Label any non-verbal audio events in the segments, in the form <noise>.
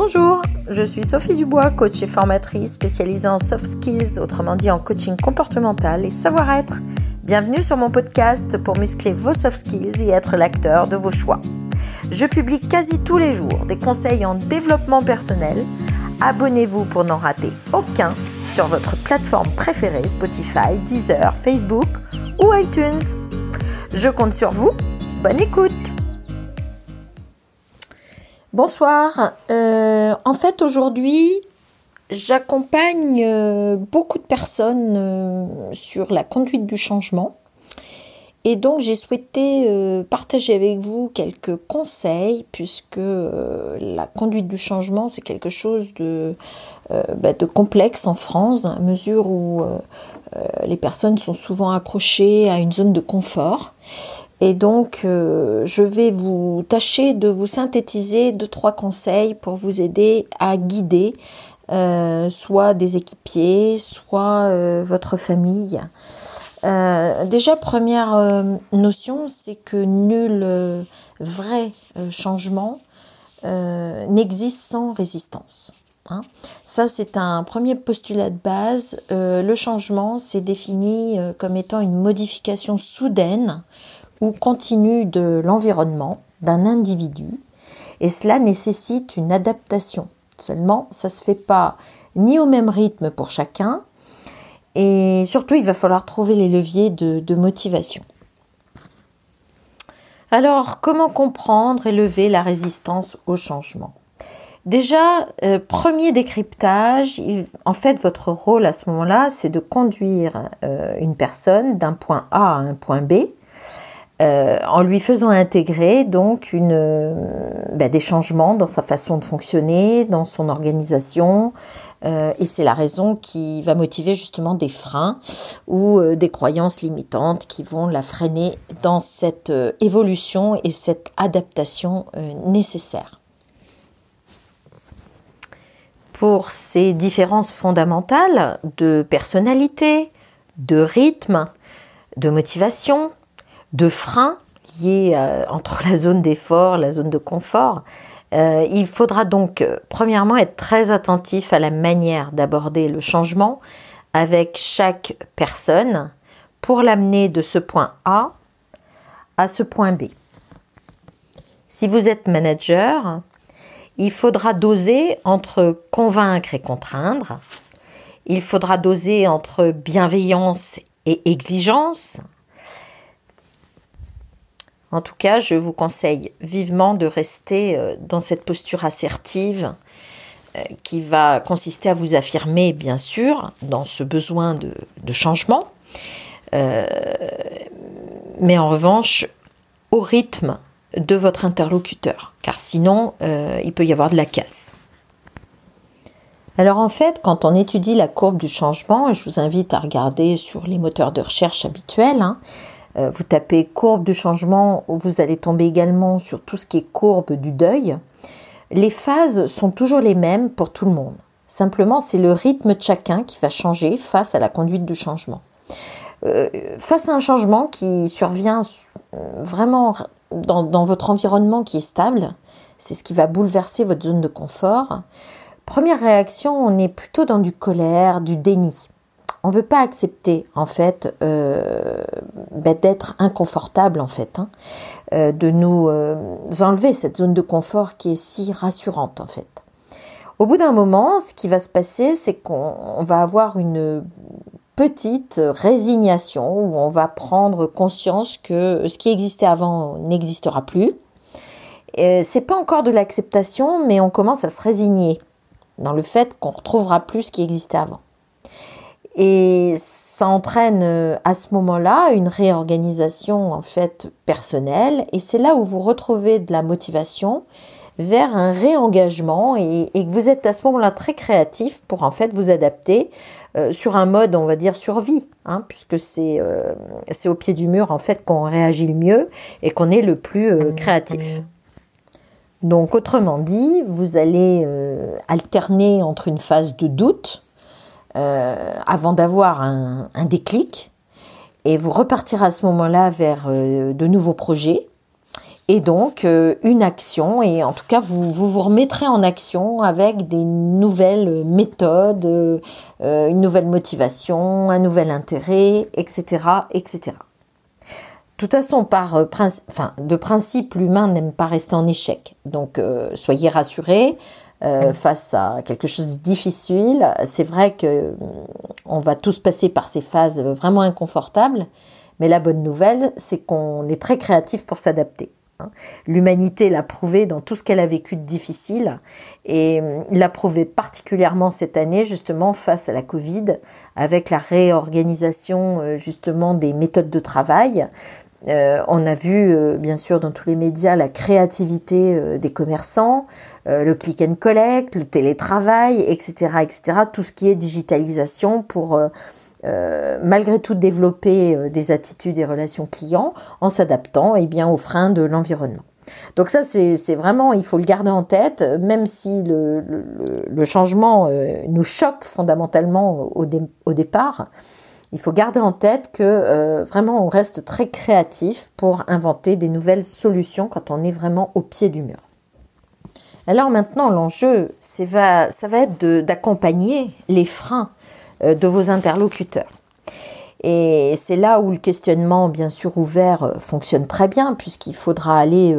Bonjour, je suis Sophie Dubois, coach et formatrice spécialisée en soft skills, autrement dit en coaching comportemental et savoir-être. Bienvenue sur mon podcast pour muscler vos soft skills et être l'acteur de vos choix. Je publie quasi tous les jours des conseils en développement personnel. Abonnez-vous pour n'en rater aucun sur votre plateforme préférée Spotify, Deezer, Facebook ou iTunes. Je compte sur vous. Bonne écoute Bonsoir. Euh, en fait, aujourd'hui, j'accompagne euh, beaucoup de personnes euh, sur la conduite du changement. Et donc, j'ai souhaité partager avec vous quelques conseils, puisque la conduite du changement, c'est quelque chose de, bah, de complexe en France, dans la mesure où les personnes sont souvent accrochées à une zone de confort. Et donc, euh, je vais vous tâcher de vous synthétiser deux, trois conseils pour vous aider à guider euh, soit des équipiers, soit euh, votre famille. déjà, première notion, c'est que nul vrai changement n'existe sans résistance. Hein. Ça, c'est un premier postulat de base. le changement, c'est défini comme étant une modification soudaine ou continue de l'environnement d'un individu et cela nécessite une adaptation. Seulement, ça ne se fait pas ni au même rythme pour chacun et surtout il va falloir trouver les leviers de, motivation. Alors, comment comprendre et lever la résistance au changement? Déjà, euh, premier décryptage, en fait, votre rôle à ce moment-là, c'est de conduire euh, une personne d'un point A à un point B euh, en lui faisant intégrer donc une, ben, des changements dans sa façon de fonctionner, dans son organisation. Euh, et c'est la raison qui va motiver justement des freins ou des croyances limitantes qui vont la freiner dans cette évolution et cette adaptation nécessaire. Pour ces différences fondamentales de personnalité, de rythme, de motivation, de freins liés euh, entre <laughs> la zone d'effort, la zone de confort. Euh, il faudra donc euh, premièrement être très attentif à la manière d'aborder le changement avec chaque personne pour l'amener de ce point A à ce point B. Si vous êtes manager, il faudra doser entre convaincre et contraindre. Il faudra doser entre bienveillance et exigence. En tout cas, je vous conseille vivement de rester euh, dans cette posture assertive euh, qui va consister à vous affirmer, bien sûr, dans ce besoin de, changement, euh, mais en revanche, au rythme de votre interlocuteur, car sinon, il peut y avoir de la casse. Alors en fait, quand on étudie la courbe du changement, je vous invite à regarder sur les moteurs de recherche habituels, hein, vous tapez courbe du changement, vous allez tomber également sur tout ce qui est courbe du deuil. Les phases sont toujours les mêmes pour tout le monde. Simplement, c'est le rythme de chacun qui va changer face à la conduite du changement. Euh, face à un changement qui survient euh, vraiment dans, votre environnement qui est stable, c'est ce qui va bouleverser votre zone de confort. Première réaction, on est plutôt dans du colère, du déni on veut pas accepter en fait euh, ben, d'être inconfortable en fait, hein. euh, de nous euh, enlever cette zone de confort qui est si rassurante en fait. Au bout d'un moment, ce qui va se passer, c'est qu'on va avoir une petite résignation où on va prendre conscience que ce qui existait avant n'existera plus. C'est pas encore de l'acceptation, mais on commence à se résigner dans le fait qu'on retrouvera plus ce qui existait avant. Et ça entraîne euh, à ce moment-là une réorganisation en fait personnelle et c'est là où vous retrouvez de la motivation vers un réengagement et, que vous êtes à ce moment-là très créatif pour en fait vous adapter euh, sur un mode on va dire survie hein, puisque c'est euh, c'est au pied du mur en fait qu'on réagit le mieux et qu'on est le plus créatif. Donc autrement dit, vous allez alterner entre une phase de doute euh, avant d'avoir un, déclic. Et vous repartirez à ce moment-là vers euh, de nouveaux projets. et donc euh, une action et en tout cas vous, vous, remettrez en action avec des nouvelles méthodes, une nouvelle motivation, un nouvel intérêt, etc., etc. De toute façon, par de principe, l'humain n'aime pas rester en échec. Donc, soyez rassurés, euh, face à quelque chose de difficile. C'est vrai que mm, on va tous passer par ces phases vraiment inconfortables, mais la bonne nouvelle, c'est qu'on est très créatif pour s'adapter. Hein. L'humanité l'a prouvé dans tout ce qu'elle a vécu de difficile et mm, l'a prouvé particulièrement cette année justement face à la Covid avec la réorganisation euh, justement des méthodes de travail, euh, on a vu, euh, bien sûr, dans tous les médias, la créativité euh, des commerçants, le click and collect, le télétravail, etc., etc. Tout ce qui est digitalisation pour, malgré tout, développer des attitudes et relations clients en s'adaptant, eh bien, aux freins de l'environnement. Donc ça, c'est vraiment, il faut le garder en tête, même si le, changement nous choque fondamentalement au départ il faut garder en tête que euh, vraiment on reste très créatif pour inventer des nouvelles solutions quand on est vraiment au pied du mur. Alors maintenant, l'enjeu, ça va être d'accompagner les freins euh, de vos interlocuteurs. Et c'est là où le questionnement, bien sûr ouvert, euh, fonctionne très bien, puisqu'il faudra aller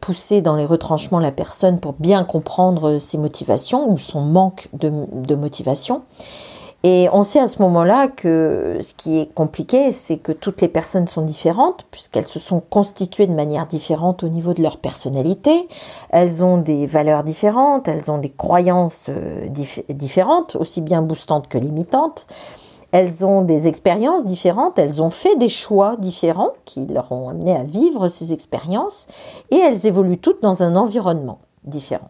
pousser dans les retranchements la personne pour bien comprendre ses motivations ou son manque de motivation. Et on sait à ce moment-là que ce qui est compliqué, c'est que toutes les personnes sont différentes, puisqu'elles se sont constituées de manière différente au niveau de leur personnalité. Elles ont des valeurs différentes, elles ont des croyances euh, différentes, aussi bien boostantes que limitantes. Elles ont des expériences différentes, elles ont fait des choix différents qui leur ont amené à vivre ces expériences, et elles évoluent toutes dans un environnement différent.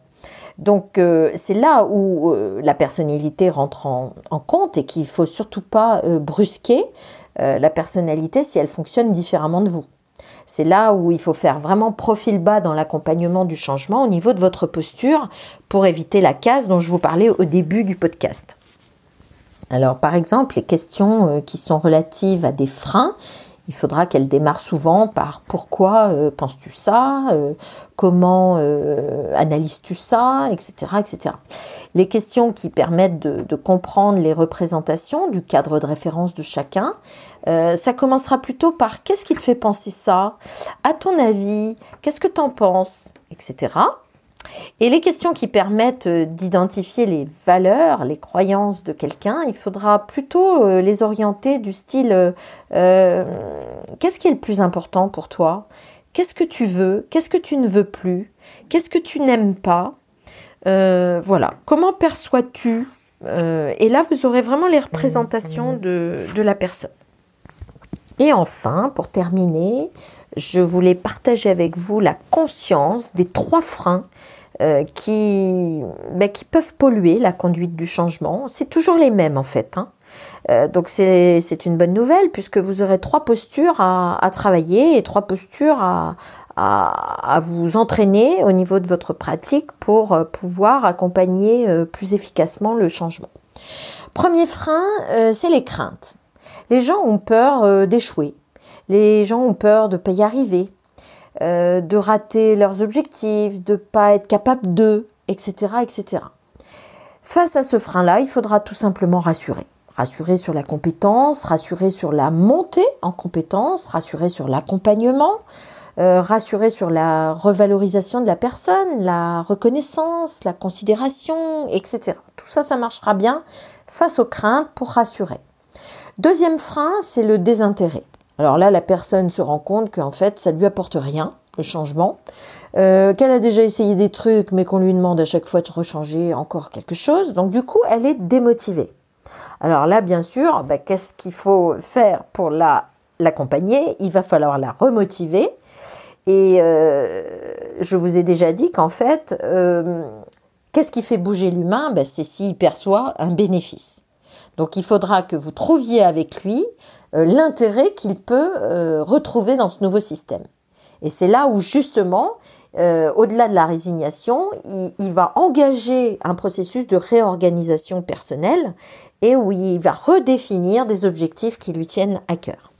Donc euh, c'est là où euh, la personnalité rentre en, compte et qu'il faut surtout pas euh, brusquer la personnalité si elle fonctionne différemment de vous. C'est là où il faut faire vraiment profil bas dans l'accompagnement du changement au niveau de votre posture pour éviter la case dont je vous parlais au début du podcast. Alors par exemple, les questions qui sont relatives à des freins, il faudra qu'elle démarre souvent par pourquoi euh, penses-tu ça, euh, comment euh, analyses-tu ça, etc., etc. Les questions qui permettent de, comprendre les représentations du cadre de référence de chacun, ça commencera plutôt par qu'est-ce qui te fait penser ça, à ton avis, qu'est-ce que tu en penses, etc. Et les questions qui permettent euh, d'identifier les valeurs, les croyances de quelqu'un, il faudra plutôt euh, les orienter du style euh, qu'est-ce qui est le plus important pour toi? Qu'est-ce que tu veux? Qu'est-ce que tu ne veux plus? Qu'est-ce que tu n'aimes pas? Voilà. Comment perçois-tu Et là, vous aurez vraiment les représentations de, de la personne. Et enfin, pour terminer, je voulais partager avec vous la conscience des trois freins euh, qui, ben, qui peuvent polluer la conduite du changement. C'est toujours les mêmes en fait. Hein. Euh, donc c'est une bonne nouvelle puisque vous aurez trois postures à, travailler et trois postures à, vous entraîner au niveau de votre pratique pour euh, pouvoir accompagner plus efficacement le changement. Premier frein, c'est les craintes. Les gens ont peur d'échouer. Les gens ont peur de ne pas y arriver. Euh, de rater leurs objectifs, de pas être capable de, etc., etc. Face à ce frein-là, il faudra tout simplement rassurer. Rassurer sur la compétence, rassurer sur la montée en compétence, rassurer sur l'accompagnement, euh, rassurer sur la revalorisation de la personne, la reconnaissance, la considération, etc. Tout ça, ça marchera bien face aux craintes pour rassurer. Deuxième frein, c'est le désintérêt. Alors là, la personne se rend compte qu'en fait, ça lui apporte rien, le changement, euh, qu'elle a déjà essayé des trucs, mais qu'on lui demande à chaque fois de rechanger encore quelque chose. Donc du coup, elle est démotivée. Alors là, bien sûr, bah, qu'est-ce qu'il faut faire pour la l'accompagner? Il va falloir la remotiver. Et euh, je vous ai déjà dit qu'en fait, euh, qu'est-ce qui fait bouger l'humain? Bah, C'est s'il perçoit un bénéfice. Donc il faudra que vous trouviez avec lui l'intérêt qu'il peut euh, retrouver dans ce nouveau système. Et c'est là où justement, euh, au-delà de la résignation, il, va engager un processus de réorganisation personnelle et où il va redéfinir des objectifs qui lui tiennent à cœur.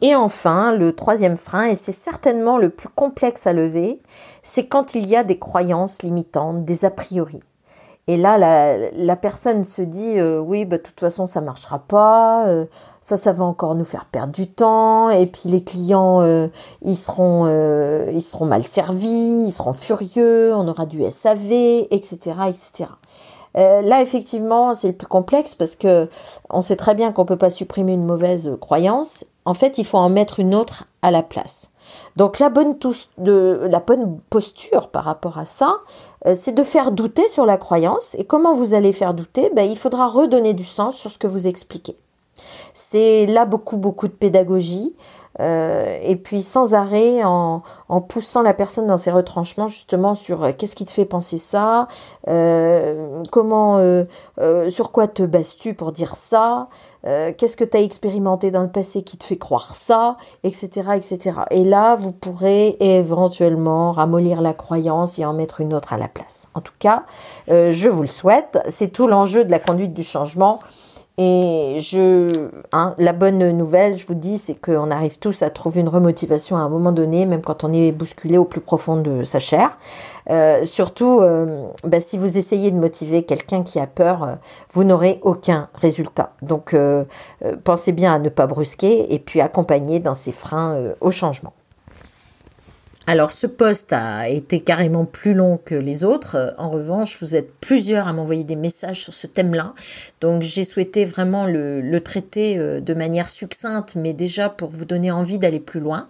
Et enfin, le troisième frein, et c'est certainement le plus complexe à lever, c'est quand il y a des croyances limitantes, des a priori. Et là, la, personne se dit euh, oui, bah, de toute façon, ça marchera pas. Euh, ça, ça va encore nous faire perdre du temps. Et puis les clients, euh, ils seront, ils seront mal servis, ils seront furieux. On aura du SAV, etc., etc. là, effectivement, c'est le plus complexe parce que on sait très bien qu'on peut pas supprimer une mauvaise croyance. En fait, il faut en mettre une autre à la place. Donc la bonne, de, la bonne posture par rapport à ça, euh, c'est de faire douter sur la croyance. Et comment vous allez faire douter? Ben, Il faudra redonner du sens sur ce que vous expliquez. C'est là beaucoup, beaucoup de pédagogie. Euh, et puis sans arrêt en, en, poussant la personne dans ses retranchements justement sur euh, qu'est-ce qui te fait penser ça, euh, comment, sur quoi te bases-tu pour dire ça, qu'est-ce que tu as expérimenté dans le passé qui te fait croire ça, etc., etc. Et là, vous pourrez éventuellement ramollir la croyance et en mettre une autre à la place. En tout cas, je vous le souhaite. C'est tout l'enjeu de la conduite du changement. Et je, hein, la bonne nouvelle, je vous dis, c'est qu'on arrive tous à trouver une remotivation à un moment donné, même quand on est bousculé au plus profond de sa chair. Euh, surtout, euh, bah, si vous essayez de motiver quelqu'un qui a peur, euh, vous n'aurez aucun résultat. Donc, pensez bien à ne pas brusquer et puis accompagner dans ces freins au changement. Alors ce poste a été carrément plus long que les autres. En revanche, vous êtes plusieurs à m'envoyer des messages sur ce thème-là. Donc j'ai souhaité vraiment le, traiter euh, de manière succincte, mais déjà pour vous donner envie d'aller plus loin.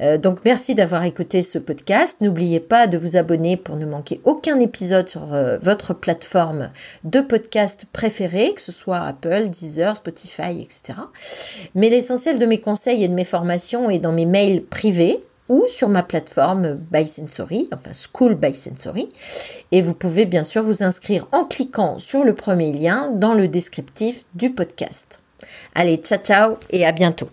Euh, donc merci d'avoir écouté ce podcast. N'oubliez pas de vous abonner pour ne manquer aucun épisode sur euh, votre plateforme de podcast préférée, que ce soit Apple, Deezer, Spotify, etc. Mais l'essentiel de mes conseils et de mes formations est dans mes mails privés ou sur ma plateforme By Sensory, enfin School by Sensory. Et vous pouvez bien sûr vous inscrire en cliquant sur le premier lien dans le descriptif du podcast. Allez, ciao ciao et à bientôt.